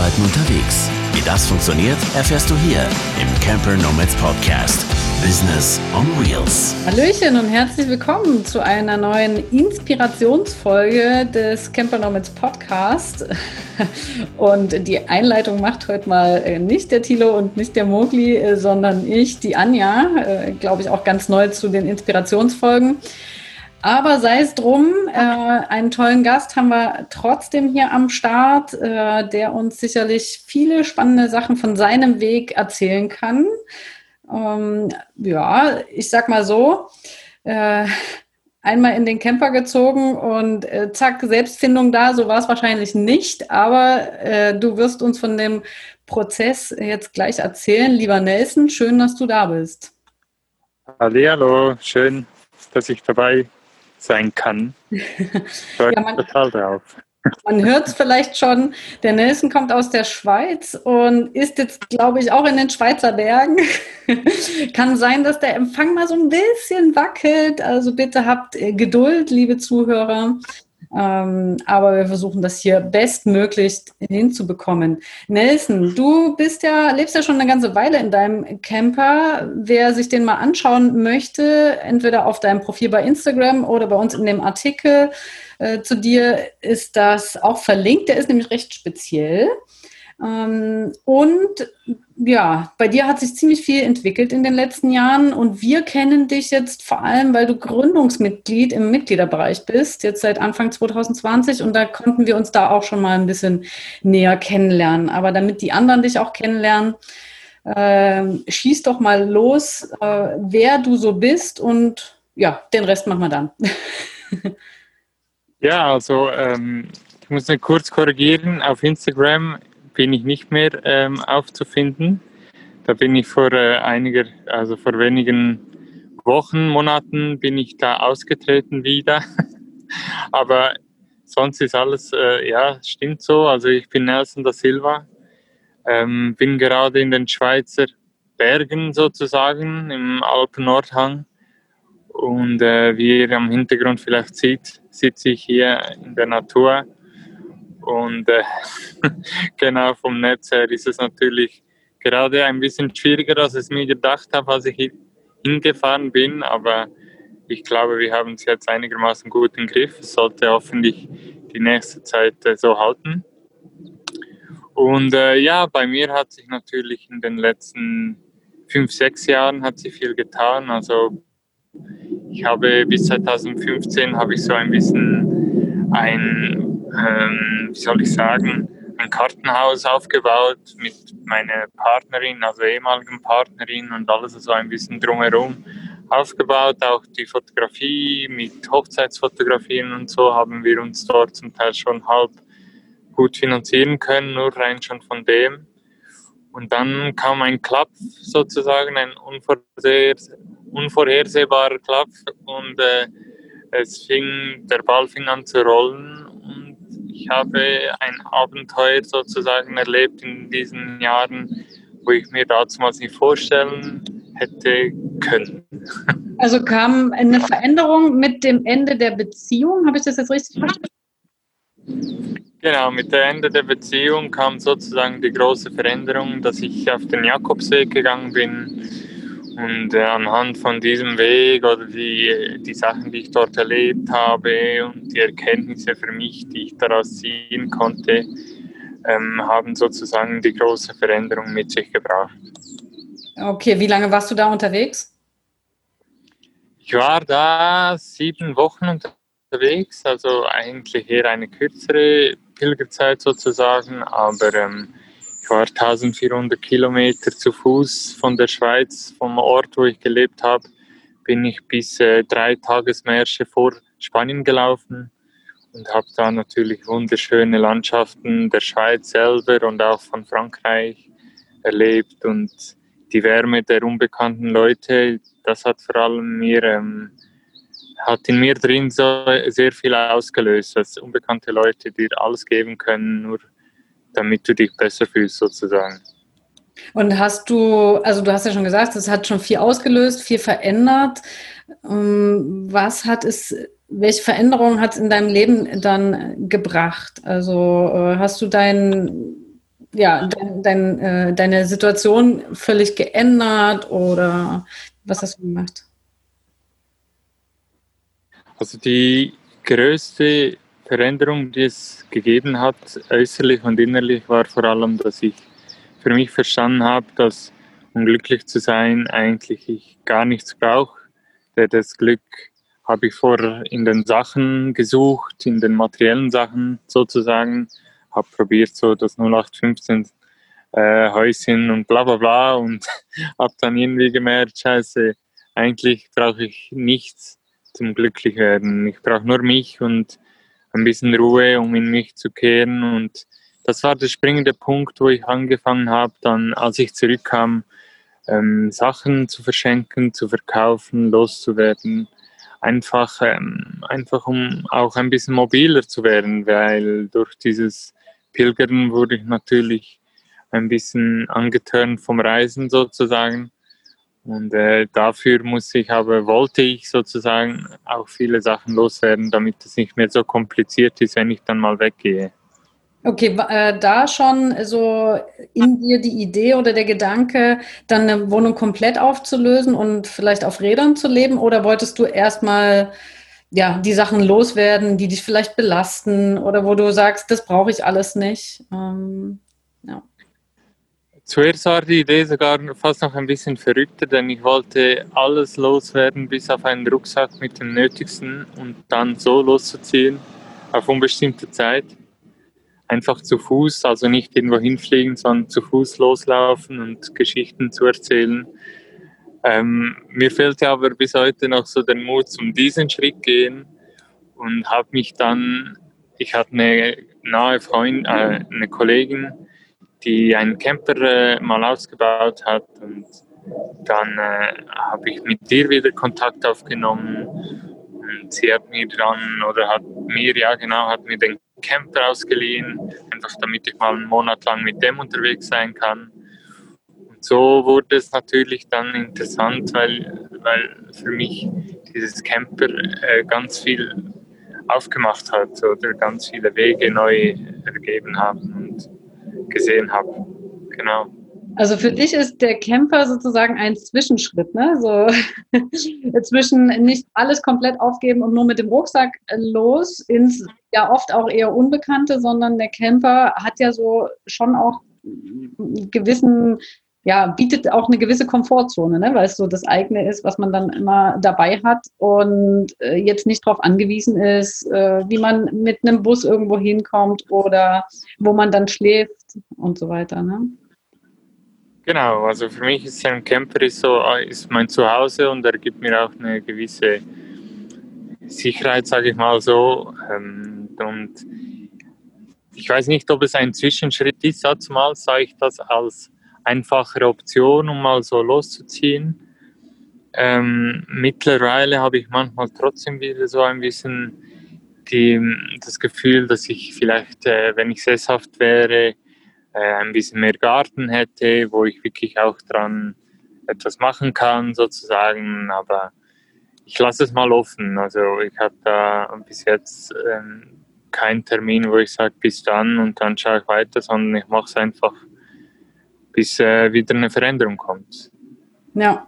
Arbeiten unterwegs. Wie das funktioniert, erfährst du hier im Camper Nomads Podcast. Business on Wheels. Hallöchen und herzlich willkommen zu einer neuen Inspirationsfolge des Camper Nomads Podcast. Und die Einleitung macht heute mal äh, nicht der Thilo und nicht der Mogli, äh, sondern ich, die Anja, äh, glaube ich auch ganz neu zu den Inspirationsfolgen. Aber sei es drum, äh, einen tollen Gast haben wir trotzdem hier am Start, äh, der uns sicherlich viele spannende Sachen von seinem Weg erzählen kann. Ähm, ja, ich sag mal so, äh, einmal in den Camper gezogen und äh, zack, Selbstfindung da, so war es wahrscheinlich nicht, aber äh, du wirst uns von dem Prozess jetzt gleich erzählen. Lieber Nelson, schön, dass du da bist. Hallo, schön, dass ich dabei sein kann. Ich freue ja, total drauf. Man hört es vielleicht schon, der Nelson kommt aus der Schweiz und ist jetzt, glaube ich, auch in den Schweizer Bergen. Kann sein, dass der Empfang mal so ein bisschen wackelt. Also bitte habt äh, Geduld, liebe Zuhörer. Ähm, aber wir versuchen das hier bestmöglich hinzubekommen. Nelson, du bist ja, lebst ja schon eine ganze Weile in deinem Camper. Wer sich den mal anschauen möchte, entweder auf deinem Profil bei Instagram oder bei uns in dem Artikel äh, zu dir, ist das auch verlinkt. Der ist nämlich recht speziell. Ähm, und ja, bei dir hat sich ziemlich viel entwickelt in den letzten Jahren und wir kennen dich jetzt vor allem, weil du Gründungsmitglied im Mitgliederbereich bist, jetzt seit Anfang 2020 und da konnten wir uns da auch schon mal ein bisschen näher kennenlernen. Aber damit die anderen dich auch kennenlernen, äh, schieß doch mal los, äh, wer du so bist und ja, den Rest machen wir dann. ja, also ähm, ich muss mich kurz korrigieren. Auf Instagram bin ich nicht mehr ähm, aufzufinden. Da bin ich vor äh, einiger, also vor wenigen Wochen, Monaten bin ich da ausgetreten wieder. Aber sonst ist alles, äh, ja, stimmt so. Also ich bin Nelson da Silva, ähm, bin gerade in den Schweizer Bergen sozusagen, im Alpen-Nordhang. Und äh, wie ihr am Hintergrund vielleicht seht, sitze ich hier in der Natur und äh, genau vom Netz her ist es natürlich gerade ein bisschen schwieriger, als ich es mir gedacht habe, als ich hingefahren bin. Aber ich glaube, wir haben es jetzt einigermaßen gut im Griff. Es sollte hoffentlich die nächste Zeit äh, so halten. Und äh, ja, bei mir hat sich natürlich in den letzten fünf, sechs Jahren hat sich viel getan. Also ich habe bis 2015 habe ich so ein bisschen ein ähm, wie soll ich sagen, ein Kartenhaus aufgebaut mit meiner Partnerin, also ehemaligen Partnerin und alles so ein bisschen drumherum aufgebaut. Auch die Fotografie mit Hochzeitsfotografien und so haben wir uns dort zum Teil schon halb gut finanzieren können, nur rein schon von dem. Und dann kam ein Klapp sozusagen, ein unvorhersehbarer Klapp und äh, es fing, der Ball fing an zu rollen ich habe ein Abenteuer sozusagen erlebt in diesen Jahren, wo ich mir damals nicht vorstellen hätte können. Also kam eine Veränderung mit dem Ende der Beziehung, habe ich das jetzt richtig verstanden? Genau, mit dem Ende der Beziehung kam sozusagen die große Veränderung, dass ich auf den Jakobsweg gegangen bin und äh, anhand von diesem Weg oder die, die Sachen, die ich dort erlebt habe und die Erkenntnisse für mich, die ich daraus ziehen konnte, ähm, haben sozusagen die große Veränderung mit sich gebracht. Okay, wie lange warst du da unterwegs? Ich war da sieben Wochen unterwegs, also eigentlich eher eine kürzere Pilgerzeit sozusagen, aber ähm, war 1400 Kilometer zu Fuß von der Schweiz, vom Ort, wo ich gelebt habe, bin ich bis äh, drei Tagesmärsche vor Spanien gelaufen und habe da natürlich wunderschöne Landschaften der Schweiz selber und auch von Frankreich erlebt und die Wärme der unbekannten Leute, das hat vor allem mir ähm, hat in mir drin so sehr viel ausgelöst, dass unbekannte Leute dir alles geben können, nur damit du dich besser fühlst sozusagen. Und hast du, also du hast ja schon gesagt, es hat schon viel ausgelöst, viel verändert. Ähm, was hat es, welche Veränderungen hat es in deinem Leben dann gebracht? Also äh, hast du dein, ja, dein, dein, äh, deine Situation völlig geändert oder was hast du gemacht? Also die größte Veränderung, die es gegeben hat, äußerlich und innerlich, war vor allem, dass ich für mich verstanden habe, dass um glücklich zu sein eigentlich ich gar nichts brauche. Das Glück habe ich vorher in den Sachen gesucht, in den materiellen Sachen sozusagen, habe probiert so das 0815 äh, Häuschen und bla bla bla und habe dann irgendwie gemerkt, scheiße, eigentlich brauche ich nichts zum glücklich werden. Ich brauche nur mich und ein bisschen Ruhe, um in mich zu kehren und das war der springende Punkt, wo ich angefangen habe, dann, als ich zurückkam, ähm, Sachen zu verschenken, zu verkaufen, loszuwerden. Einfach, ähm, einfach um auch ein bisschen mobiler zu werden, weil durch dieses Pilgern wurde ich natürlich ein bisschen angetörnt vom Reisen sozusagen. Und äh, dafür muss ich aber, wollte ich sozusagen auch viele Sachen loswerden, damit es nicht mehr so kompliziert ist, wenn ich dann mal weggehe. Okay, äh, da schon so in dir die Idee oder der Gedanke, dann eine Wohnung komplett aufzulösen und vielleicht auf Rädern zu leben? Oder wolltest du erstmal ja, die Sachen loswerden, die dich vielleicht belasten oder wo du sagst, das brauche ich alles nicht? Ähm, ja. Zuerst war die Idee sogar fast noch ein bisschen verrückter, denn ich wollte alles loswerden, bis auf einen Rucksack mit dem Nötigsten und dann so loszuziehen auf unbestimmte Zeit einfach zu Fuß, also nicht irgendwo hinfliegen, sondern zu Fuß loslaufen und Geschichten zu erzählen. Ähm, mir fehlte aber bis heute noch so der Mut zum diesen Schritt gehen und habe mich dann, ich hatte eine nahe Freundin, äh, eine Kollegin, die einen Camper äh, mal ausgebaut hat und dann äh, habe ich mit dir wieder Kontakt aufgenommen und sie hat mir dann, oder hat mir, ja genau, hat mir den Camper ausgeliehen, einfach damit ich mal einen Monat lang mit dem unterwegs sein kann. Und so wurde es natürlich dann interessant, weil, weil für mich dieses Camper äh, ganz viel aufgemacht hat oder ganz viele Wege neu ergeben haben und gesehen habe. Genau. Also für dich ist der Camper sozusagen ein Zwischenschritt, ne? So zwischen nicht alles komplett aufgeben und nur mit dem Rucksack los ins ja oft auch eher Unbekannte, sondern der Camper hat ja so schon auch gewissen, ja, bietet auch eine gewisse Komfortzone, ne? weil es so das eigene ist, was man dann immer dabei hat und äh, jetzt nicht darauf angewiesen ist, äh, wie man mit einem Bus irgendwo hinkommt oder wo man dann schläft und so weiter. Ne? Genau, also für mich ist ein Camper ist so ist mein Zuhause und er gibt mir auch eine gewisse Sicherheit, sage ich mal so. Ähm, und ich weiß nicht, ob es ein Zwischenschritt ist. Zumal sah ich das als einfachere Option, um mal so loszuziehen. Ähm, mittlerweile habe ich manchmal trotzdem wieder so ein bisschen die, das Gefühl, dass ich vielleicht, äh, wenn ich sesshaft wäre, äh, ein bisschen mehr Garten hätte, wo ich wirklich auch dran etwas machen kann, sozusagen. Aber ich lasse es mal offen. Also ich habe da bis jetzt ähm, keinen Termin, wo ich sage, bis dann und dann schaue ich weiter, sondern ich mache es einfach, bis äh, wieder eine Veränderung kommt. Ja.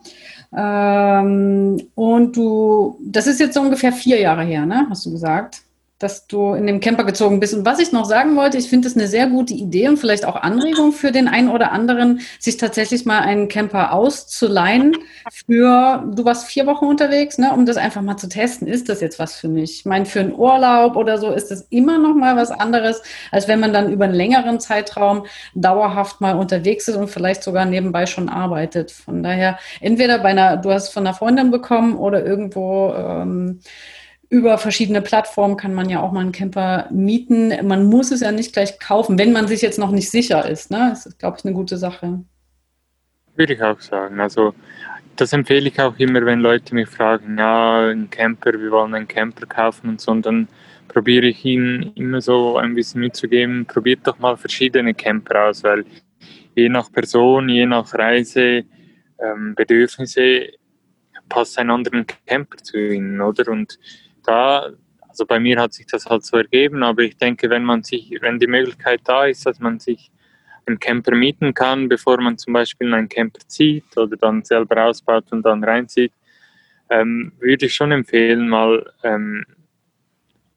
Ähm, und du, das ist jetzt so ungefähr vier Jahre her, ne? Hast du gesagt? Dass du in dem Camper gezogen bist. Und was ich noch sagen wollte, ich finde es eine sehr gute Idee und vielleicht auch Anregung für den einen oder anderen, sich tatsächlich mal einen Camper auszuleihen für, du warst vier Wochen unterwegs, ne, um das einfach mal zu testen. Ist das jetzt was für mich? Ich meine, für einen Urlaub oder so ist das immer noch mal was anderes, als wenn man dann über einen längeren Zeitraum dauerhaft mal unterwegs ist und vielleicht sogar nebenbei schon arbeitet. Von daher, entweder bei einer, du hast von einer Freundin bekommen oder irgendwo, ähm, über verschiedene Plattformen kann man ja auch mal einen Camper mieten. Man muss es ja nicht gleich kaufen, wenn man sich jetzt noch nicht sicher ist. Ne? Das ist, glaube ich, eine gute Sache. Würde ich auch sagen. Also das empfehle ich auch immer, wenn Leute mich fragen, ja, ein Camper, wir wollen einen Camper kaufen und so, und dann probiere ich ihnen immer so ein bisschen mitzugeben, probiert doch mal verschiedene Camper aus, weil je nach Person, je nach Reise, ähm, Bedürfnisse passt ein anderen Camper zu ihnen, oder? Und da, also bei mir hat sich das halt so ergeben, aber ich denke, wenn man sich, wenn die Möglichkeit da ist, dass man sich einen Camper mieten kann, bevor man zum Beispiel einen Camper zieht oder dann selber ausbaut und dann reinzieht, ähm, würde ich schon empfehlen, mal ähm,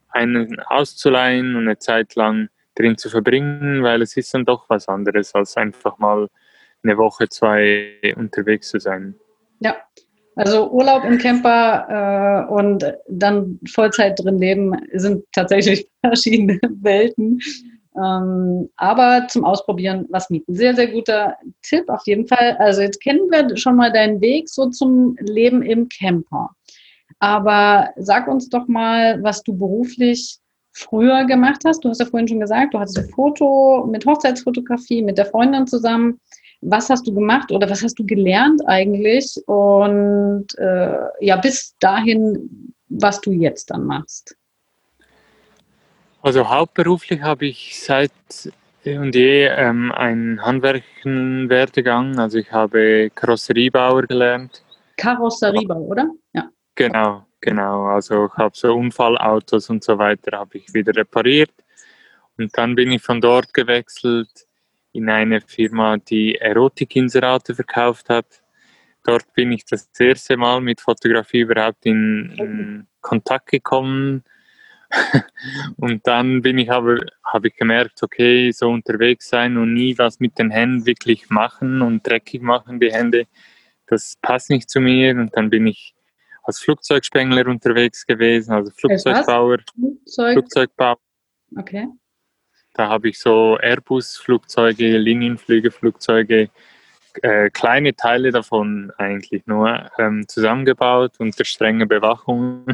einen auszuleihen und eine Zeit lang drin zu verbringen, weil es ist dann doch was anderes, als einfach mal eine Woche, zwei unterwegs zu sein. Ja, also Urlaub im Camper äh, und dann Vollzeit drin leben sind tatsächlich verschiedene Welten. Ähm, aber zum Ausprobieren was mieten. Sehr, sehr guter Tipp auf jeden Fall. Also jetzt kennen wir schon mal deinen Weg so zum Leben im Camper. Aber sag uns doch mal, was du beruflich früher gemacht hast. Du hast ja vorhin schon gesagt, du hattest ein Foto mit Hochzeitsfotografie mit der Freundin zusammen. Was hast du gemacht oder was hast du gelernt eigentlich? Und äh, ja, bis dahin, was du jetzt dann machst. Also hauptberuflich habe ich seit und je ähm, einen Handwerkenwerdegang. Also ich habe Karosseriebauer gelernt. Karosseriebauer, oder? Ja. Genau, genau. Also ich habe so Unfallautos und so weiter habe ich wieder repariert. Und dann bin ich von dort gewechselt in eine Firma, die Erotikinserate verkauft hat. Dort bin ich das erste Mal mit Fotografie überhaupt in, in Kontakt gekommen und dann bin ich aber, habe ich gemerkt, okay, so unterwegs sein und nie was mit den Händen wirklich machen und dreckig machen die Hände, das passt nicht zu mir. Und dann bin ich als Flugzeugspengler unterwegs gewesen, also Flugzeugbauer. Flugzeug? Flugzeugbauer. Okay. Da habe ich so Airbus-Flugzeuge, Linienflüge-Flugzeuge äh, kleine Teile davon eigentlich nur ähm, zusammengebaut unter strenger Bewachung.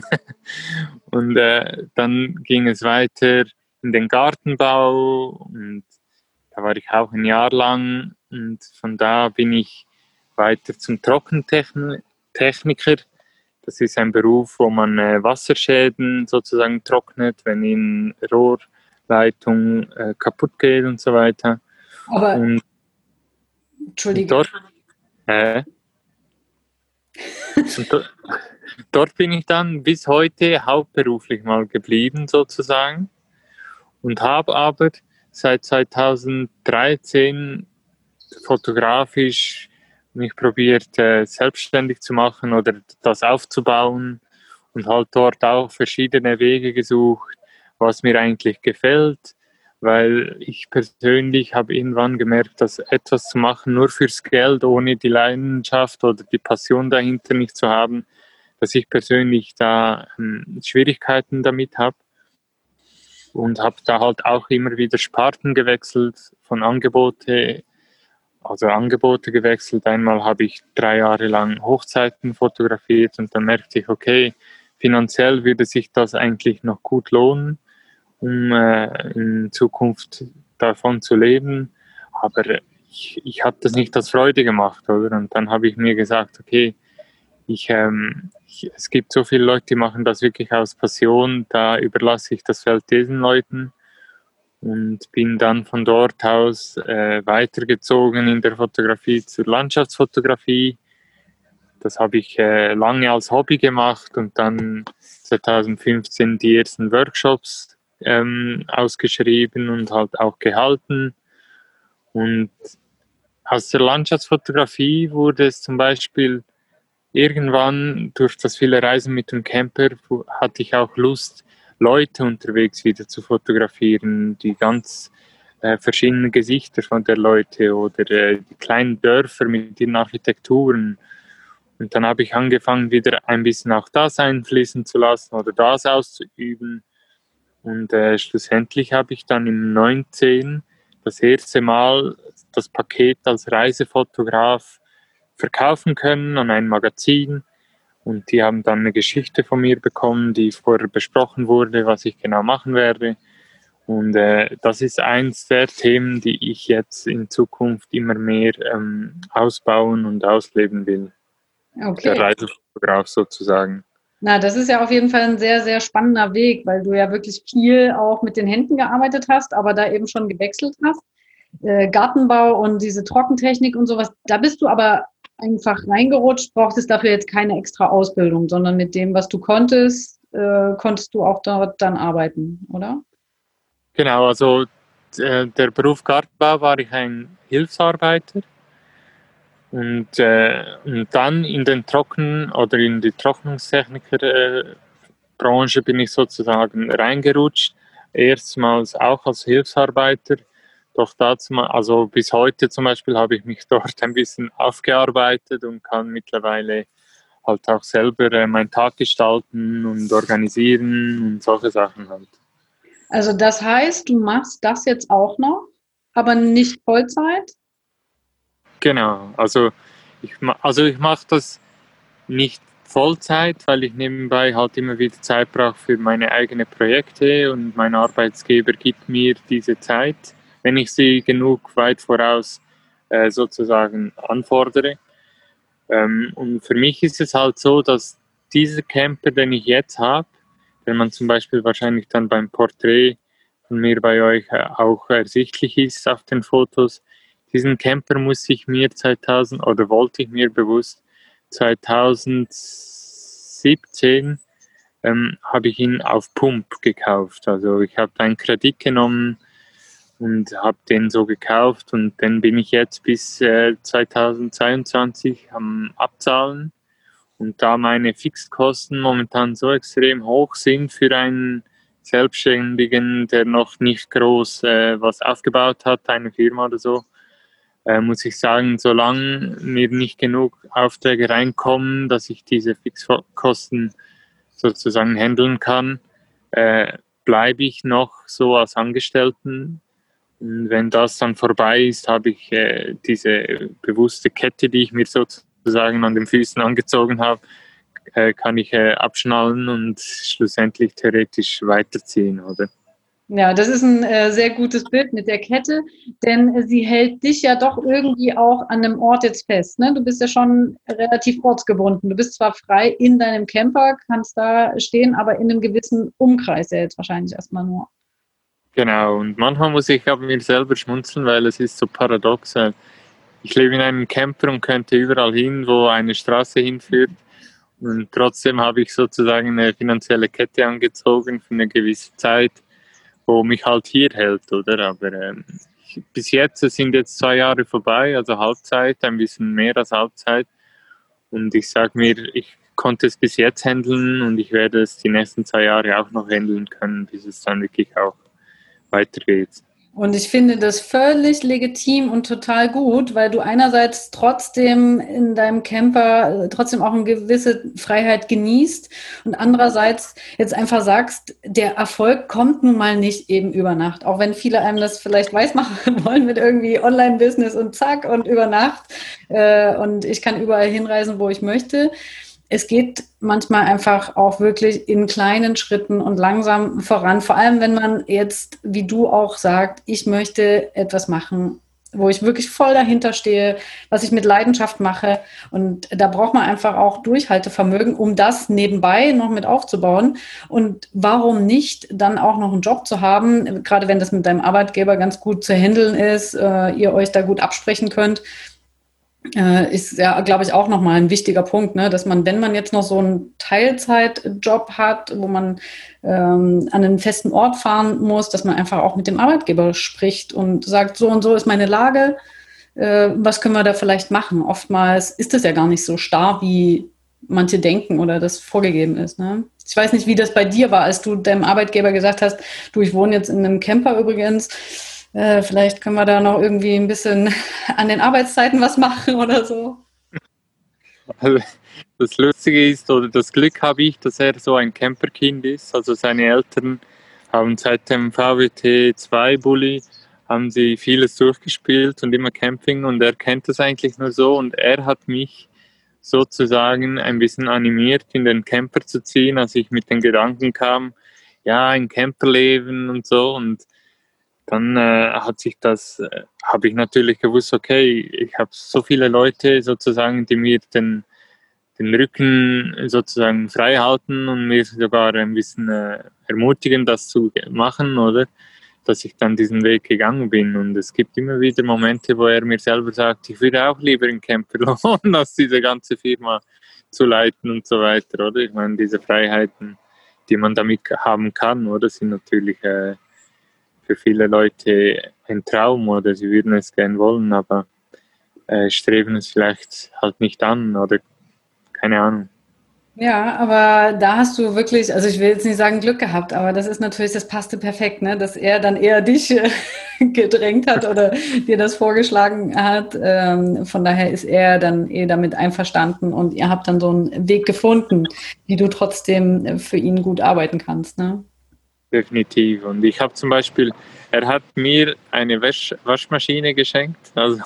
und äh, dann ging es weiter in den Gartenbau und da war ich auch ein Jahr lang und von da bin ich weiter zum Trockentechniker. Das ist ein Beruf, wo man äh, Wasserschäden sozusagen trocknet, wenn in Rohrleitung äh, kaputt geht und so weiter. Aber und Entschuldigung. Dort, äh, dort, dort bin ich dann bis heute hauptberuflich mal geblieben sozusagen und habe aber seit 2013 fotografisch mich probiert äh, selbstständig zu machen oder das aufzubauen und halt dort auch verschiedene Wege gesucht, was mir eigentlich gefällt weil ich persönlich habe irgendwann gemerkt, dass etwas zu machen nur fürs Geld, ohne die Leidenschaft oder die Passion dahinter nicht zu haben, dass ich persönlich da ähm, Schwierigkeiten damit habe und habe da halt auch immer wieder Sparten gewechselt von Angebote, also Angebote gewechselt. Einmal habe ich drei Jahre lang Hochzeiten fotografiert und dann merkte ich, okay, finanziell würde sich das eigentlich noch gut lohnen um äh, in Zukunft davon zu leben. Aber ich, ich habe das nicht als Freude gemacht, oder? Und dann habe ich mir gesagt, okay, ich, ähm, ich, es gibt so viele Leute, die machen das wirklich aus Passion, da überlasse ich das Feld diesen Leuten und bin dann von dort aus äh, weitergezogen in der Fotografie zur Landschaftsfotografie. Das habe ich äh, lange als Hobby gemacht und dann 2015 die ersten Workshops ähm, ausgeschrieben und halt auch gehalten. Und aus der Landschaftsfotografie wurde es zum Beispiel irgendwann durch das viele Reisen mit dem Camper hatte ich auch Lust, Leute unterwegs wieder zu fotografieren, die ganz äh, verschiedenen Gesichter von der Leute oder äh, die kleinen Dörfer mit ihren Architekturen. Und dann habe ich angefangen, wieder ein bisschen auch das einfließen zu lassen oder das auszuüben. Und äh, schlussendlich habe ich dann im 19 das erste Mal das Paket als Reisefotograf verkaufen können an ein Magazin. Und die haben dann eine Geschichte von mir bekommen, die vorher besprochen wurde, was ich genau machen werde. Und äh, das ist eins der Themen, die ich jetzt in Zukunft immer mehr ähm, ausbauen und ausleben will. Okay. Der Reisefotograf sozusagen. Na, das ist ja auf jeden Fall ein sehr, sehr spannender Weg, weil du ja wirklich viel auch mit den Händen gearbeitet hast, aber da eben schon gewechselt hast. Äh, Gartenbau und diese Trockentechnik und sowas, da bist du aber einfach reingerutscht, brauchtest dafür jetzt keine extra Ausbildung, sondern mit dem, was du konntest, äh, konntest du auch dort dann arbeiten, oder? Genau, also äh, der Beruf Gartenbau war ich ein Hilfsarbeiter. Und, äh, und dann in den Trocken- oder in die Trocknungstechniker-Branche bin ich sozusagen reingerutscht. Erstmals auch als Hilfsarbeiter. Doch dazu, also bis heute zum Beispiel habe ich mich dort ein bisschen aufgearbeitet und kann mittlerweile halt auch selber äh, meinen Tag gestalten und organisieren und solche Sachen halt. Also das heißt, du machst das jetzt auch noch, aber nicht Vollzeit? Genau, also ich, also ich mache das nicht Vollzeit, weil ich nebenbei halt immer wieder Zeit brauche für meine eigenen Projekte und mein Arbeitsgeber gibt mir diese Zeit, wenn ich sie genug weit voraus äh, sozusagen anfordere. Ähm, und für mich ist es halt so, dass dieser Camper, den ich jetzt habe, wenn man zum Beispiel wahrscheinlich dann beim Porträt von mir bei euch äh, auch ersichtlich ist auf den Fotos. Diesen Camper muss ich mir 2000 oder wollte ich mir bewusst 2017 ähm, habe ich ihn auf Pump gekauft. Also ich habe einen Kredit genommen und habe den so gekauft und dann bin ich jetzt bis äh, 2022 am Abzahlen und da meine Fixkosten momentan so extrem hoch sind für einen Selbstständigen, der noch nicht groß äh, was aufgebaut hat, eine Firma oder so, äh, muss ich sagen, solange mir nicht genug Aufträge reinkommen, dass ich diese Fixkosten sozusagen handeln kann, äh, bleibe ich noch so als Angestellten. Und wenn das dann vorbei ist, habe ich äh, diese bewusste Kette, die ich mir sozusagen an den Füßen angezogen habe, äh, kann ich äh, abschnallen und schlussendlich theoretisch weiterziehen, oder? Ja, das ist ein äh, sehr gutes Bild mit der Kette, denn sie hält dich ja doch irgendwie auch an einem Ort jetzt fest. Ne? Du bist ja schon relativ ortsgebunden. Du bist zwar frei in deinem Camper, kannst da stehen, aber in einem gewissen Umkreis ja jetzt wahrscheinlich erstmal nur. Genau, und manchmal muss ich aber mir selber schmunzeln, weil es ist so paradox. Äh, ich lebe in einem Camper und könnte überall hin, wo eine Straße hinführt. Und trotzdem habe ich sozusagen eine finanzielle Kette angezogen für eine gewisse Zeit, wo mich halt hier hält, oder? Aber ähm, bis jetzt sind jetzt zwei Jahre vorbei, also Halbzeit, ein bisschen mehr als Halbzeit. Und ich sage mir, ich konnte es bis jetzt handeln und ich werde es die nächsten zwei Jahre auch noch handeln können, bis es dann wirklich auch weitergeht. Und ich finde das völlig legitim und total gut, weil du einerseits trotzdem in deinem Camper äh, trotzdem auch eine gewisse Freiheit genießt und andererseits jetzt einfach sagst, der Erfolg kommt nun mal nicht eben über Nacht. Auch wenn viele einem das vielleicht weiß machen wollen mit irgendwie Online-Business und zack und über Nacht. Äh, und ich kann überall hinreisen, wo ich möchte es geht manchmal einfach auch wirklich in kleinen Schritten und langsam voran. Vor allem, wenn man jetzt, wie du auch sagt, ich möchte etwas machen, wo ich wirklich voll dahinter stehe, was ich mit Leidenschaft mache. Und da braucht man einfach auch Durchhaltevermögen, um das nebenbei noch mit aufzubauen. Und warum nicht dann auch noch einen Job zu haben, gerade wenn das mit deinem Arbeitgeber ganz gut zu handeln ist, äh, ihr euch da gut absprechen könnt ist ja, glaube ich, auch nochmal ein wichtiger Punkt, ne? dass man, wenn man jetzt noch so einen Teilzeitjob hat, wo man ähm, an einen festen Ort fahren muss, dass man einfach auch mit dem Arbeitgeber spricht und sagt, so und so ist meine Lage, äh, was können wir da vielleicht machen? Oftmals ist das ja gar nicht so starr, wie manche denken oder das vorgegeben ist. Ne? Ich weiß nicht, wie das bei dir war, als du deinem Arbeitgeber gesagt hast, du, ich wohne jetzt in einem Camper übrigens äh, vielleicht können wir da noch irgendwie ein bisschen an den Arbeitszeiten was machen oder so. Also das Lustige ist, oder das Glück habe ich, dass er so ein Camperkind ist. Also seine Eltern haben seit dem VWT 2 Bulli haben sie vieles durchgespielt und immer Camping und er kennt das eigentlich nur so und er hat mich sozusagen ein bisschen animiert, in den Camper zu ziehen, als ich mit den Gedanken kam, ja, ein Camperleben und so und dann äh, hat sich das, äh, habe ich natürlich gewusst, okay, ich habe so viele Leute sozusagen, die mir den, den Rücken sozusagen frei halten und mir sogar ein bisschen äh, ermutigen, das zu machen, oder? Dass ich dann diesen Weg gegangen bin. Und es gibt immer wieder Momente, wo er mir selber sagt, ich würde auch lieber in Camper lohnen, als diese ganze Firma zu leiten und so weiter, oder? Ich meine, diese Freiheiten, die man damit haben kann, oder, sind natürlich äh, für viele Leute ein Traum oder sie würden es gern wollen, aber äh, streben es vielleicht halt nicht an oder keine Ahnung. Ja, aber da hast du wirklich, also ich will jetzt nicht sagen Glück gehabt, aber das ist natürlich, das passte perfekt, ne? dass er dann eher dich gedrängt hat oder dir das vorgeschlagen hat. Ähm, von daher ist er dann eh damit einverstanden und ihr habt dann so einen Weg gefunden, wie du trotzdem für ihn gut arbeiten kannst. Ne? Definitiv. Und ich habe zum Beispiel, er hat mir eine Wasch Waschmaschine geschenkt. Also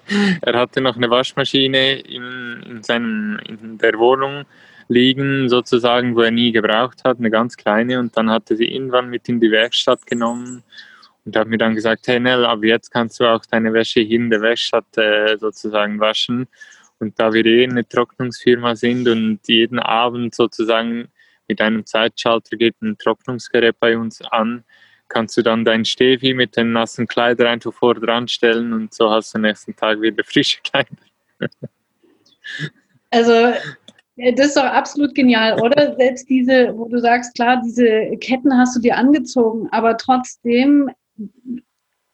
er hatte noch eine Waschmaschine in, in, seinem, in der Wohnung liegen, sozusagen, wo er nie gebraucht hat, eine ganz kleine. Und dann hatte sie irgendwann mit in die Werkstatt genommen und hat mir dann gesagt, hey Nell, ab jetzt kannst du auch deine Wäsche hier in der Werkstatt äh, sozusagen waschen. Und da wir eh eine Trocknungsfirma sind und jeden Abend sozusagen mit einem Zeitschalter geht ein Trocknungsgerät bei uns an, kannst du dann dein Stevi mit den nassen Kleidern einfach vor dran stellen und so hast du am nächsten Tag wieder frische Kleider. Also das ist doch absolut genial, oder? Selbst diese, wo du sagst, klar, diese Ketten hast du dir angezogen, aber trotzdem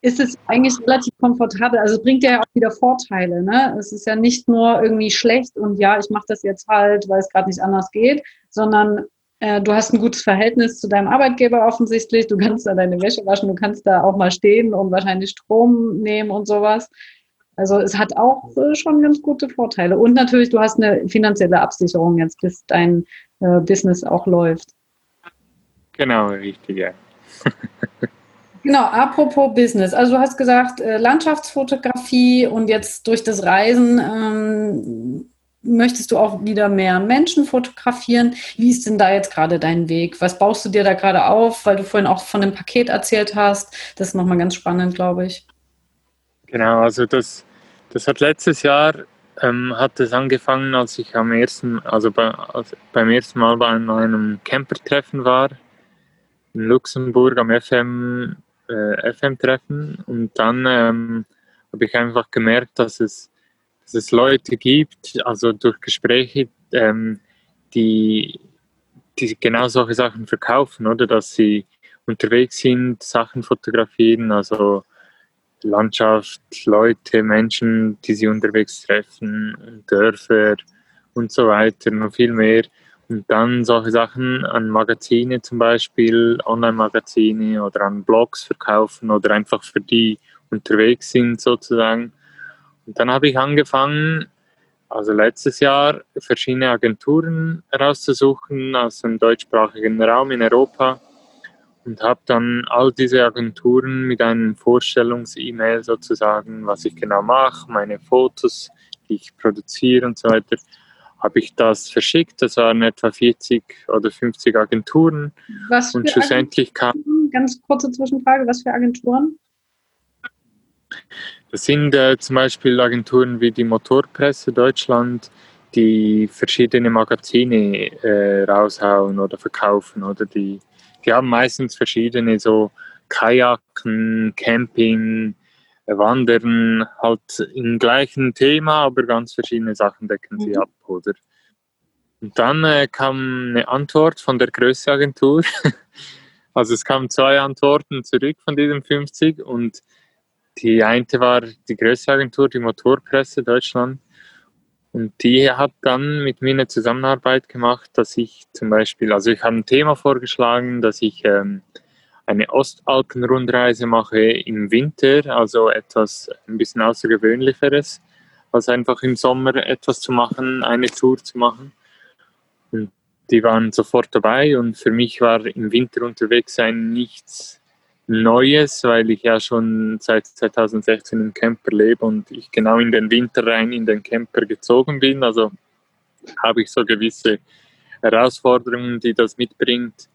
ist es eigentlich relativ komfortabel. Also es bringt ja auch wieder Vorteile. Ne? Es ist ja nicht nur irgendwie schlecht und ja, ich mache das jetzt halt, weil es gerade nicht anders geht, sondern äh, du hast ein gutes Verhältnis zu deinem Arbeitgeber offensichtlich. Du kannst da deine Wäsche waschen, du kannst da auch mal stehen und wahrscheinlich Strom nehmen und sowas. Also es hat auch äh, schon ganz gute Vorteile. Und natürlich, du hast eine finanzielle Absicherung jetzt, bis dein äh, Business auch läuft. Genau, richtig, ja. genau, apropos Business. Also du hast gesagt, äh, Landschaftsfotografie und jetzt durch das Reisen ähm, möchtest du auch wieder mehr Menschen fotografieren. Wie ist denn da jetzt gerade dein Weg? Was baust du dir da gerade auf? Weil du vorhin auch von dem Paket erzählt hast. Das ist nochmal ganz spannend, glaube ich. Genau, also das, das hat letztes Jahr ähm, hat es angefangen, als ich am ersten, also bei, als, beim ersten Mal bei einem Camper-Treffen war in Luxemburg am FM, äh, FM-Treffen und dann ähm, habe ich einfach gemerkt, dass es, dass es Leute gibt, also durch Gespräche, ähm, die, die genau solche Sachen verkaufen, oder dass sie unterwegs sind, Sachen fotografieren, also Landschaft, Leute, Menschen, die sie unterwegs treffen, Dörfer und so weiter, noch viel mehr. Und dann solche Sachen an Magazine zum Beispiel, Online-Magazine oder an Blogs verkaufen oder einfach für die unterwegs sind sozusagen. Und dann habe ich angefangen, also letztes Jahr, verschiedene Agenturen herauszusuchen aus dem deutschsprachigen Raum in Europa und habe dann all diese Agenturen mit einem Vorstellungs-E-Mail sozusagen, was ich genau mache, meine Fotos, die ich produziere und so weiter, habe ich das verschickt. Das waren etwa 40 oder 50 Agenturen. Was und schlussendlich kam. Ganz kurze Zwischenfrage: Was für Agenturen? Das sind äh, zum Beispiel Agenturen wie die Motorpresse Deutschland, die verschiedene Magazine äh, raushauen oder verkaufen oder die die haben meistens verschiedene so Kajaken, Camping, Wandern, halt im gleichen Thema, aber ganz verschiedene Sachen decken sie mhm. ab, oder? Und dann äh, kam eine Antwort von der Größeagentur. also es kamen zwei Antworten zurück von diesen 50 und die eine war die Größeagentur, die Motorpresse Deutschland. Und die hat dann mit mir eine Zusammenarbeit gemacht, dass ich zum Beispiel, also ich habe ein Thema vorgeschlagen, dass ich ähm, eine Ostalpenrundreise mache im Winter, also etwas ein bisschen Außergewöhnlicheres, als einfach im Sommer etwas zu machen, eine Tour zu machen. Und die waren sofort dabei und für mich war im Winter unterwegs sein nichts Neues, weil ich ja schon seit 2016 im Camper lebe und ich genau in den Winter rein in den Camper gezogen bin. Also habe ich so gewisse Herausforderungen, die das mitbringt,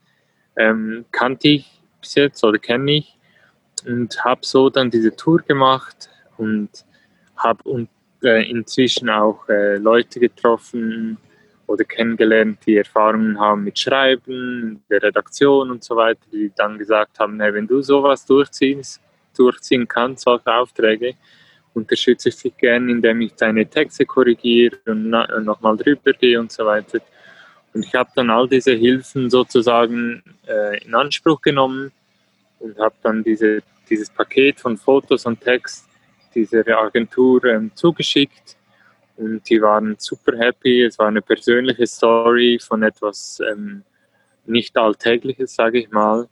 ähm, kannte ich bis jetzt oder kenne ich und habe so dann diese Tour gemacht und habe äh, inzwischen auch äh, Leute getroffen, oder kennengelernt, die Erfahrungen haben mit Schreiben, der Redaktion und so weiter, die dann gesagt haben, hey, wenn du sowas durchziehst, durchziehen kannst, solche Aufträge, unterstütze ich dich gerne, indem ich deine Texte korrigiere und nochmal drüber gehe und so weiter. Und ich habe dann all diese Hilfen sozusagen äh, in Anspruch genommen und habe dann diese, dieses Paket von Fotos und Text dieser Agentur ähm, zugeschickt und die waren super happy. Es war eine persönliche Story von etwas ähm, nicht Alltägliches, sage ich mal.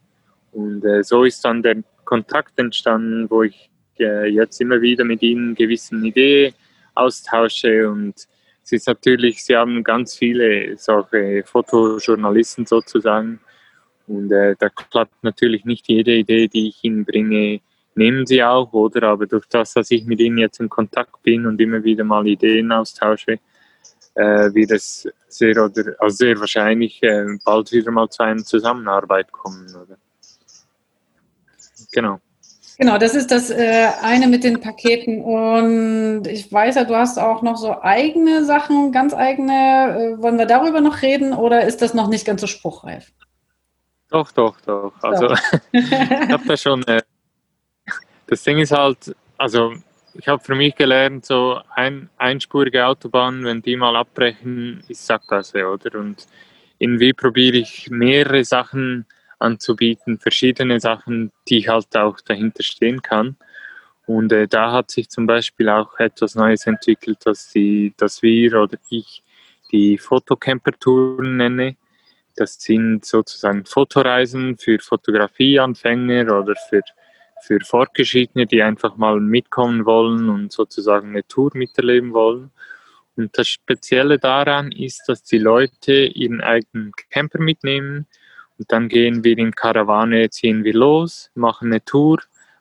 Und äh, so ist dann der Kontakt entstanden, wo ich äh, jetzt immer wieder mit ihnen gewissen Ideen austausche und es ist natürlich, sie haben ganz viele solche Fotojournalisten sozusagen und äh, da klappt natürlich nicht jede Idee, die ich ihnen bringe, nehmen sie auch, oder? Aber durch das, dass ich mit ihnen jetzt in Kontakt bin und immer wieder mal Ideen austausche, äh, wird es sehr oder also sehr wahrscheinlich äh, bald wieder mal zu einer Zusammenarbeit kommen, oder? Genau. Genau, das ist das äh, eine mit den Paketen. Und ich weiß ja, du hast auch noch so eigene Sachen, ganz eigene. Äh, wollen wir darüber noch reden oder ist das noch nicht ganz so spruchreif? Doch, doch, doch. Also ich habe da schon. Äh, das Ding ist halt, also ich habe für mich gelernt, so ein, einspurige Autobahnen, wenn die mal abbrechen, ist Sackgasse, oder? Und irgendwie probiere ich mehrere Sachen anzubieten, verschiedene Sachen, die ich halt auch dahinter stehen kann. Und äh, da hat sich zum Beispiel auch etwas Neues entwickelt, dass, die, dass wir oder ich die Fotocamper-Touren nenne. Das sind sozusagen Fotoreisen für Fotografieanfänger oder für, für Fortgeschrittene, die einfach mal mitkommen wollen und sozusagen eine Tour miterleben wollen. Und das Spezielle daran ist, dass die Leute ihren eigenen Camper mitnehmen, und dann gehen wir in Karawane, ziehen wir los, machen eine Tour.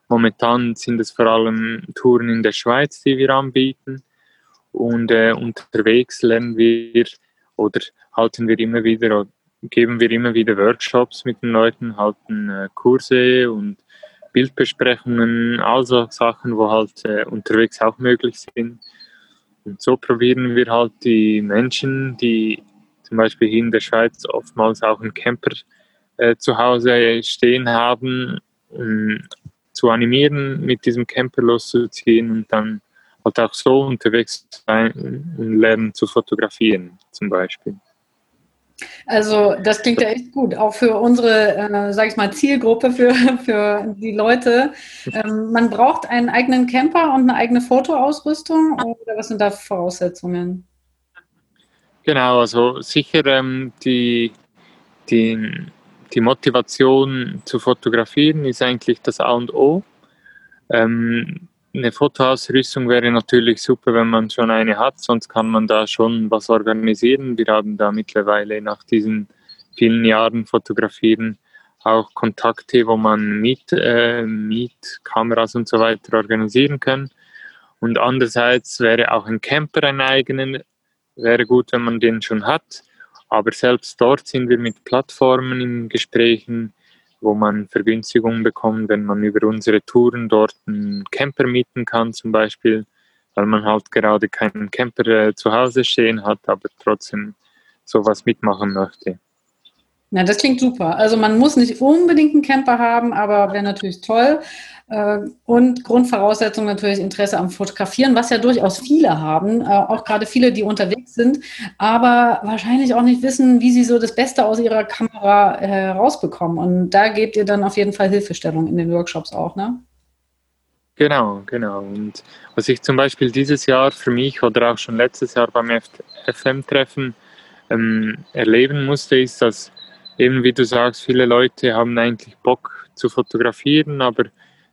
Momentan sind es vor allem Touren in der Schweiz, die wir anbieten. Und äh, unterwegs lernen wir oder halten wir immer wieder, geben wir immer wieder Workshops mit den Leuten, halten äh, Kurse und Bildbesprechungen, also Sachen, wo halt äh, unterwegs auch möglich sind. Und so probieren wir halt die Menschen, die zum Beispiel hier in der Schweiz oftmals auch einen Camper äh, zu Hause stehen haben, um zu animieren, mit diesem Camper loszuziehen und dann halt auch so unterwegs sein und lernen zu fotografieren zum Beispiel. Also das klingt ja echt gut, auch für unsere, äh, sag ich mal, Zielgruppe, für, für die Leute. Ähm, man braucht einen eigenen Camper und eine eigene Fotoausrüstung oder was sind da Voraussetzungen? Genau, also sicher ähm, die, die die Motivation zu fotografieren ist eigentlich das A und O. Ähm, eine Fotoausrüstung wäre natürlich super, wenn man schon eine hat, sonst kann man da schon was organisieren. Wir haben da mittlerweile nach diesen vielen Jahren Fotografieren auch Kontakte, wo man mit, äh, mit Kameras und so weiter organisieren kann. Und andererseits wäre auch ein Camper ein eigenen, wäre gut, wenn man den schon hat. Aber selbst dort sind wir mit Plattformen in Gesprächen, wo man Vergünstigungen bekommt, wenn man über unsere Touren dort einen Camper mieten kann zum Beispiel, weil man halt gerade keinen Camper äh, zu Hause stehen hat, aber trotzdem sowas mitmachen möchte. Na, das klingt super. Also man muss nicht unbedingt einen Camper haben, aber wäre natürlich toll. Äh, und Grundvoraussetzung natürlich Interesse am Fotografieren, was ja durchaus viele haben, äh, auch gerade viele, die unterwegs sind, aber wahrscheinlich auch nicht wissen, wie sie so das Beste aus ihrer Kamera herausbekommen. Äh, und da gebt ihr dann auf jeden Fall Hilfestellung in den Workshops auch, ne? Genau, genau. Und was ich zum Beispiel dieses Jahr für mich oder auch schon letztes Jahr beim FM-Treffen ähm, erleben musste, ist, dass eben wie du sagst, viele Leute haben eigentlich Bock zu fotografieren, aber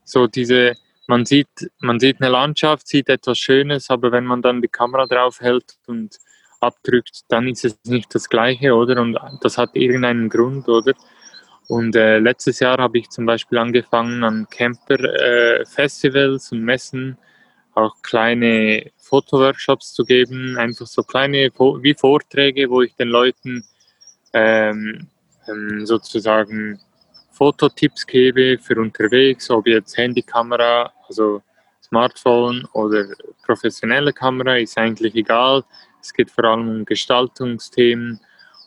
so diese, man sieht, man sieht eine Landschaft, sieht etwas Schönes, aber wenn man dann die Kamera drauf hält und abdrückt, dann ist es nicht das Gleiche, oder? Und das hat irgendeinen Grund, oder? Und äh, letztes Jahr habe ich zum Beispiel angefangen an Camper-Festivals äh, und Messen auch kleine Fotoworkshops zu geben, einfach so kleine wie Vorträge, wo ich den Leuten ähm, ähm, sozusagen Fototipps gebe für unterwegs, ob jetzt Handykamera, also Smartphone oder professionelle Kamera, ist eigentlich egal. Es geht vor allem um Gestaltungsthemen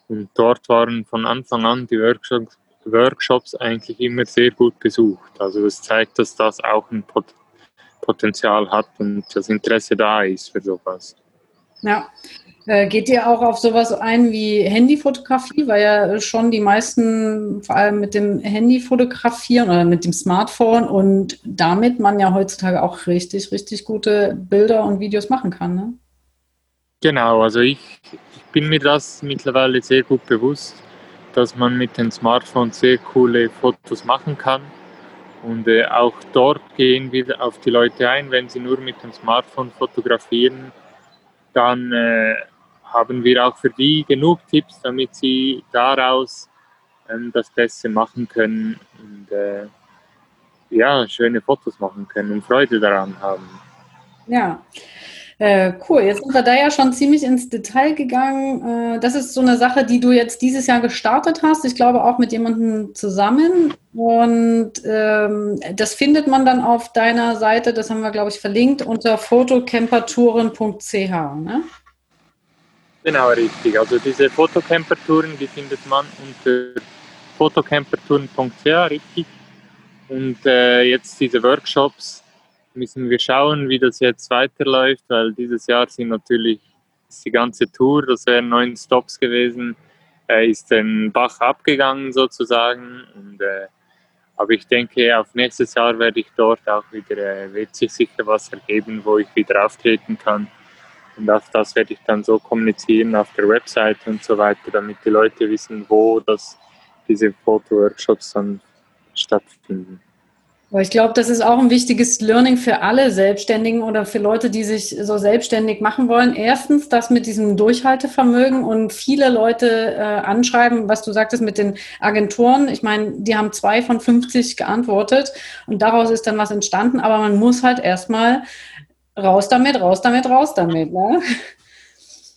und dort waren von Anfang an die Workshops, Workshops eigentlich immer sehr gut besucht. Also das zeigt, dass das auch ein Potenzial hat und das Interesse da ist für sowas. Ja, geht ihr auch auf sowas ein wie Handyfotografie, weil ja schon die meisten vor allem mit dem Handy fotografieren oder mit dem Smartphone und damit man ja heutzutage auch richtig, richtig gute Bilder und Videos machen kann. Ne? Genau, also ich, ich bin mir das mittlerweile sehr gut bewusst, dass man mit dem Smartphone sehr coole Fotos machen kann. Und äh, auch dort gehen wir auf die Leute ein, wenn sie nur mit dem Smartphone fotografieren, dann äh, haben wir auch für die genug Tipps, damit sie daraus ähm, das Beste machen können und äh, ja, schöne Fotos machen können und Freude daran haben. Ja. Äh, cool, jetzt sind wir da ja schon ziemlich ins Detail gegangen. Äh, das ist so eine Sache, die du jetzt dieses Jahr gestartet hast. Ich glaube auch mit jemandem zusammen. Und ähm, das findet man dann auf deiner Seite, das haben wir, glaube ich, verlinkt, unter fotocampertouren.ch. Ne? Genau, richtig. Also diese Fotocamper-Touren, die findet man unter fotocampertouren.ch, richtig. Und äh, jetzt diese Workshops müssen wir schauen, wie das jetzt weiterläuft, weil dieses Jahr sind natürlich die ganze Tour, das wären neun Stops gewesen, äh, ist den Bach abgegangen sozusagen. Und, äh, aber ich denke, auf nächstes Jahr werde ich dort auch wieder, äh, wird sich sicher was ergeben, wo ich wieder auftreten kann. Und auch das werde ich dann so kommunizieren auf der Website und so weiter, damit die Leute wissen, wo das, diese Fotoworkshops dann stattfinden. Ich glaube, das ist auch ein wichtiges Learning für alle Selbstständigen oder für Leute, die sich so selbstständig machen wollen. Erstens das mit diesem Durchhaltevermögen und viele Leute äh, anschreiben, was du sagtest mit den Agenturen. Ich meine, die haben zwei von 50 geantwortet und daraus ist dann was entstanden, aber man muss halt erstmal raus damit, raus damit, raus damit. Ne?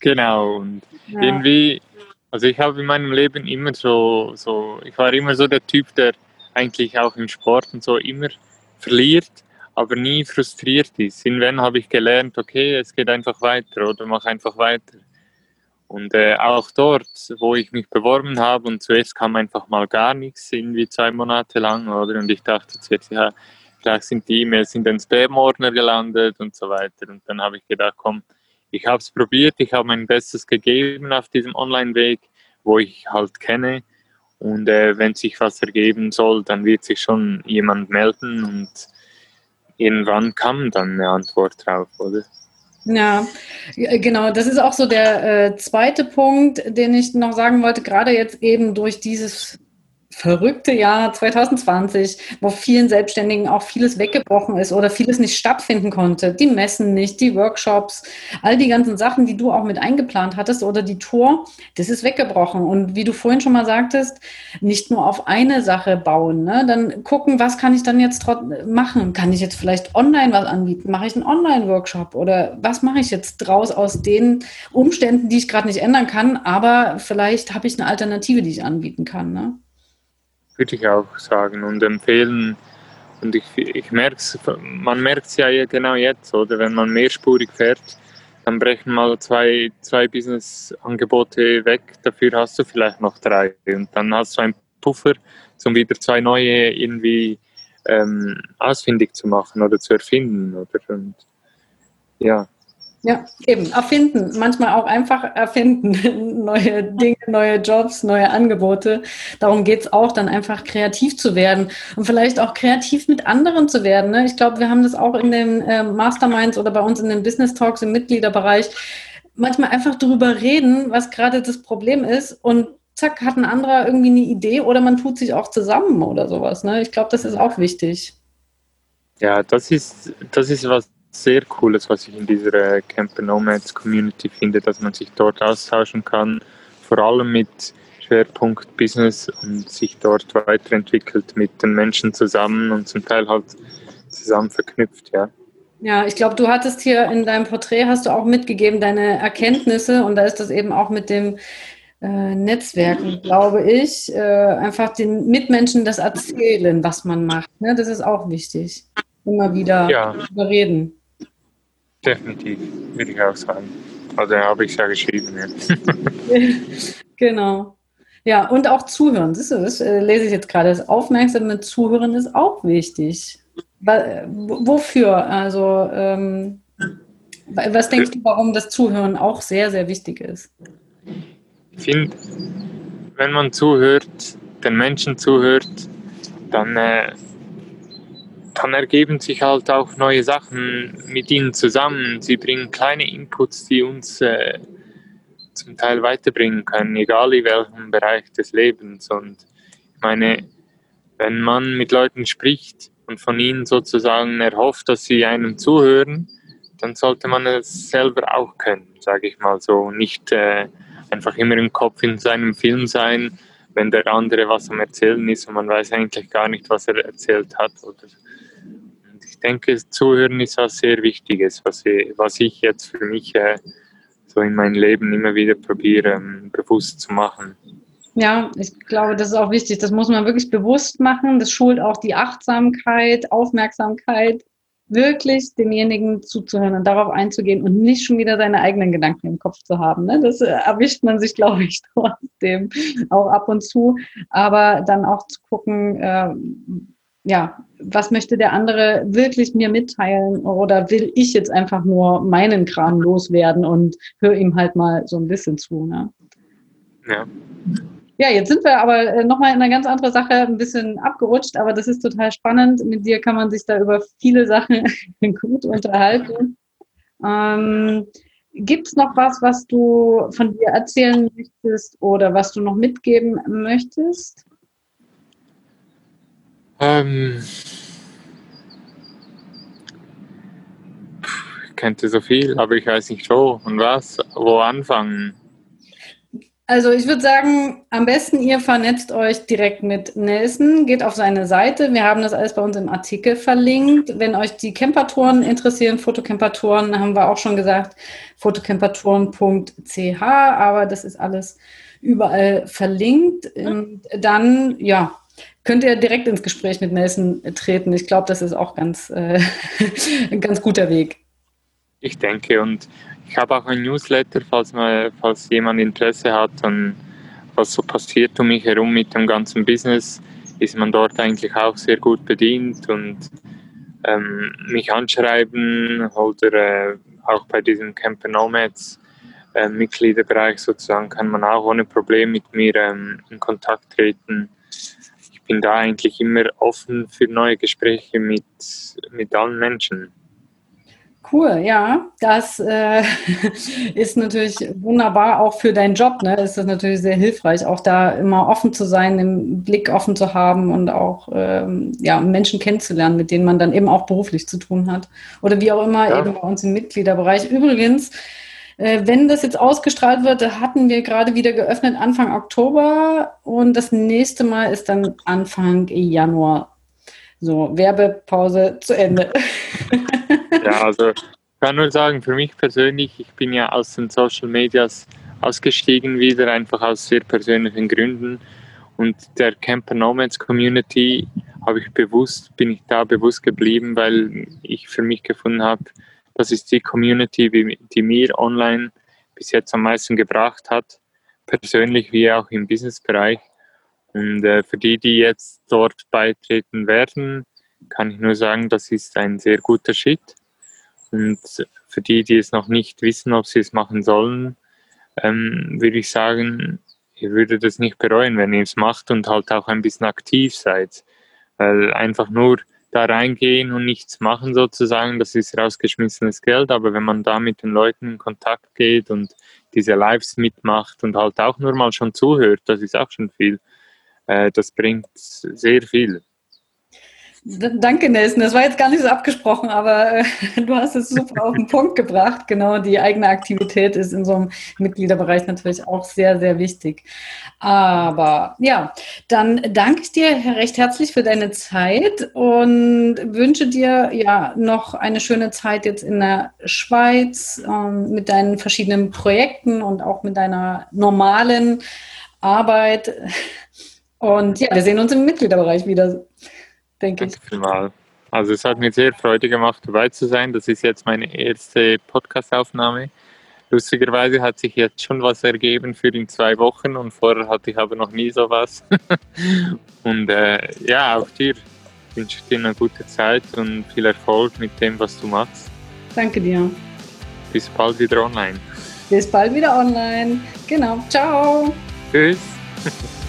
Genau. Und ja. irgendwie, also ich habe in meinem Leben immer so, so, ich war immer so der Typ, der eigentlich auch im Sport und so immer verliert, aber nie frustriert ist. Irgendwann habe ich gelernt, okay, es geht einfach weiter oder mach einfach weiter. Und äh, auch dort, wo ich mich beworben habe und zuerst kam einfach mal gar nichts, irgendwie zwei Monate lang, oder? Und ich dachte zuerst, ja, Vielleicht sind die E-Mails in den Spam-Ordner gelandet und so weiter. Und dann habe ich gedacht, komm, ich habe es probiert, ich habe mein Bestes gegeben auf diesem Online-Weg, wo ich halt kenne. Und äh, wenn sich was ergeben soll, dann wird sich schon jemand melden und irgendwann kam dann eine Antwort drauf, oder? Ja, genau. Das ist auch so der äh, zweite Punkt, den ich noch sagen wollte, gerade jetzt eben durch dieses verrückte Jahr 2020, wo vielen Selbstständigen auch vieles weggebrochen ist oder vieles nicht stattfinden konnte. Die Messen nicht, die Workshops, all die ganzen Sachen, die du auch mit eingeplant hattest oder die Tour, das ist weggebrochen. Und wie du vorhin schon mal sagtest, nicht nur auf eine Sache bauen, ne? dann gucken, was kann ich dann jetzt machen? Kann ich jetzt vielleicht online was anbieten? Mache ich einen Online-Workshop oder was mache ich jetzt draus aus den Umständen, die ich gerade nicht ändern kann, aber vielleicht habe ich eine Alternative, die ich anbieten kann. Ne? Würde ich auch sagen und empfehlen. Und ich, ich merk's, man merkt es ja genau jetzt, oder? Wenn man mehrspurig fährt, dann brechen mal zwei, zwei Business-Angebote weg, dafür hast du vielleicht noch drei. Und dann hast du einen Puffer, um wieder zwei neue irgendwie ähm, ausfindig zu machen oder zu erfinden. Oder? Und, ja. Ja, eben, erfinden. Manchmal auch einfach erfinden. neue Dinge, neue Jobs, neue Angebote. Darum geht's auch, dann einfach kreativ zu werden und vielleicht auch kreativ mit anderen zu werden. Ne? Ich glaube, wir haben das auch in den äh, Masterminds oder bei uns in den Business Talks im Mitgliederbereich. Manchmal einfach darüber reden, was gerade das Problem ist und zack, hat ein anderer irgendwie eine Idee oder man tut sich auch zusammen oder sowas. Ne? Ich glaube, das ist auch wichtig. Ja, das ist, das ist was sehr Cooles, was ich in dieser äh, Camper Nomads Community finde, dass man sich dort austauschen kann, vor allem mit Schwerpunkt Business und sich dort weiterentwickelt mit den Menschen zusammen und zum Teil halt zusammen verknüpft, ja. Ja, ich glaube, du hattest hier in deinem Porträt hast du auch mitgegeben deine Erkenntnisse und da ist das eben auch mit dem äh, Netzwerken, glaube ich, äh, einfach den Mitmenschen das erzählen, was man macht. Ne? Das ist auch wichtig. Immer wieder ja. reden. Definitiv, würde ich auch sagen. Also habe ich ja geschrieben. Ja. genau. Ja, und auch zuhören. Das, das äh, lese ich jetzt gerade. Das aufmerksame Zuhören ist auch wichtig. Wofür? Also, ähm, Was denkst du, warum das Zuhören auch sehr, sehr wichtig ist? Ich finde, wenn man zuhört, den Menschen zuhört, dann, äh, dann ergeben sich halt auch neue Sachen mit ihnen zusammen. Sie bringen kleine Inputs, die uns äh, zum Teil weiterbringen können, egal in welchem Bereich des Lebens. Und ich meine, wenn man mit Leuten spricht und von ihnen sozusagen erhofft, dass sie einem zuhören, dann sollte man es selber auch können, sage ich mal so. Nicht äh, einfach immer im Kopf in seinem Film sein, wenn der andere was am Erzählen ist und man weiß eigentlich gar nicht, was er erzählt hat. Oder und ich denke, Zuhören ist was sehr Wichtiges, was ich, was ich jetzt für mich äh, so in meinem Leben immer wieder probiere, ähm, bewusst zu machen. Ja, ich glaube, das ist auch wichtig. Das muss man wirklich bewusst machen. Das schult auch die Achtsamkeit, Aufmerksamkeit, wirklich demjenigen zuzuhören und darauf einzugehen und nicht schon wieder seine eigenen Gedanken im Kopf zu haben. Ne? Das äh, erwischt man sich, glaube ich, trotzdem auch ab und zu. Aber dann auch zu gucken, äh, ja, was möchte der andere wirklich mir mitteilen oder will ich jetzt einfach nur meinen Kram loswerden und höre ihm halt mal so ein bisschen zu. Ne? Ja. Ja, jetzt sind wir aber äh, nochmal in eine ganz andere Sache ein bisschen abgerutscht, aber das ist total spannend. Mit dir kann man sich da über viele Sachen gut unterhalten. Ähm, Gibt es noch was, was du von dir erzählen möchtest oder was du noch mitgeben möchtest? Ähm, ich könnte so viel, aber ich weiß nicht wo und was, wo anfangen. Also ich würde sagen, am besten ihr vernetzt euch direkt mit Nelson, geht auf seine Seite. Wir haben das alles bei uns im Artikel verlinkt. Wenn euch die Campertouren interessieren, Fotocampertouren, haben wir auch schon gesagt, fotocampertouren.ch, aber das ist alles überall verlinkt. Und dann, ja, könnt ihr direkt ins Gespräch mit Nelson treten. Ich glaube, das ist auch ganz, äh, ein ganz guter Weg. Ich denke, und ich habe auch ein Newsletter, falls, mal, falls jemand Interesse hat, an was so passiert um mich herum mit dem ganzen Business, ist man dort eigentlich auch sehr gut bedient und ähm, mich anschreiben oder äh, auch bei diesem Camper Nomads äh, Mitgliederbereich sozusagen kann man auch ohne Problem mit mir ähm, in Kontakt treten bin da eigentlich immer offen für neue Gespräche mit, mit allen Menschen. Cool, ja, das äh, ist natürlich wunderbar auch für deinen Job. Ne? Ist das natürlich sehr hilfreich, auch da immer offen zu sein, den Blick offen zu haben und auch ähm, ja, Menschen kennenzulernen, mit denen man dann eben auch beruflich zu tun hat. Oder wie auch immer ja. eben bei uns im Mitgliederbereich. Übrigens, äh, wenn das jetzt ausgestrahlt wird, hatten wir gerade wieder geöffnet Anfang Oktober und das nächste Mal ist dann Anfang Januar. So, Werbepause zu Ende. Ja, also ich kann nur sagen, für mich persönlich, ich bin ja aus den Social Medias ausgestiegen wieder, einfach aus sehr persönlichen Gründen. Und der Camper Nomads Community habe ich bewusst, bin ich da bewusst geblieben, weil ich für mich gefunden habe, das ist die Community, die mir online bis jetzt am meisten gebracht hat, persönlich wie auch im Businessbereich. Und äh, für die, die jetzt dort beitreten werden, kann ich nur sagen, das ist ein sehr guter Schritt. Und für die, die es noch nicht wissen, ob sie es machen sollen, ähm, würde ich sagen, ihr würdet es nicht bereuen, wenn ihr es macht und halt auch ein bisschen aktiv seid. Weil einfach nur da reingehen und nichts machen sozusagen, das ist rausgeschmissenes Geld, aber wenn man da mit den Leuten in Kontakt geht und diese Lives mitmacht und halt auch nur mal schon zuhört, das ist auch schon viel. Äh, das bringt sehr viel. Danke, Nelson. Das war jetzt gar nicht so abgesprochen, aber äh, du hast es super auf den Punkt gebracht. Genau, die eigene Aktivität ist in so einem Mitgliederbereich natürlich auch sehr, sehr wichtig. Aber ja, dann danke ich dir recht herzlich für deine Zeit und wünsche dir ja noch eine schöne Zeit jetzt in der Schweiz ähm, mit deinen verschiedenen Projekten und auch mit deiner normalen Arbeit. Und ja, wir sehen uns im Mitgliederbereich wieder denke ich. Vielmal. Also es hat mir sehr Freude gemacht, dabei zu sein. Das ist jetzt meine erste Podcast-Aufnahme. Lustigerweise hat sich jetzt schon was ergeben für in zwei Wochen und vorher hatte ich aber noch nie sowas. und äh, ja, auch dir wünsche ich dir eine gute Zeit und viel Erfolg mit dem, was du machst. Danke dir. bis bald wieder online. Bis bald wieder online. Genau. Ciao. Tschüss.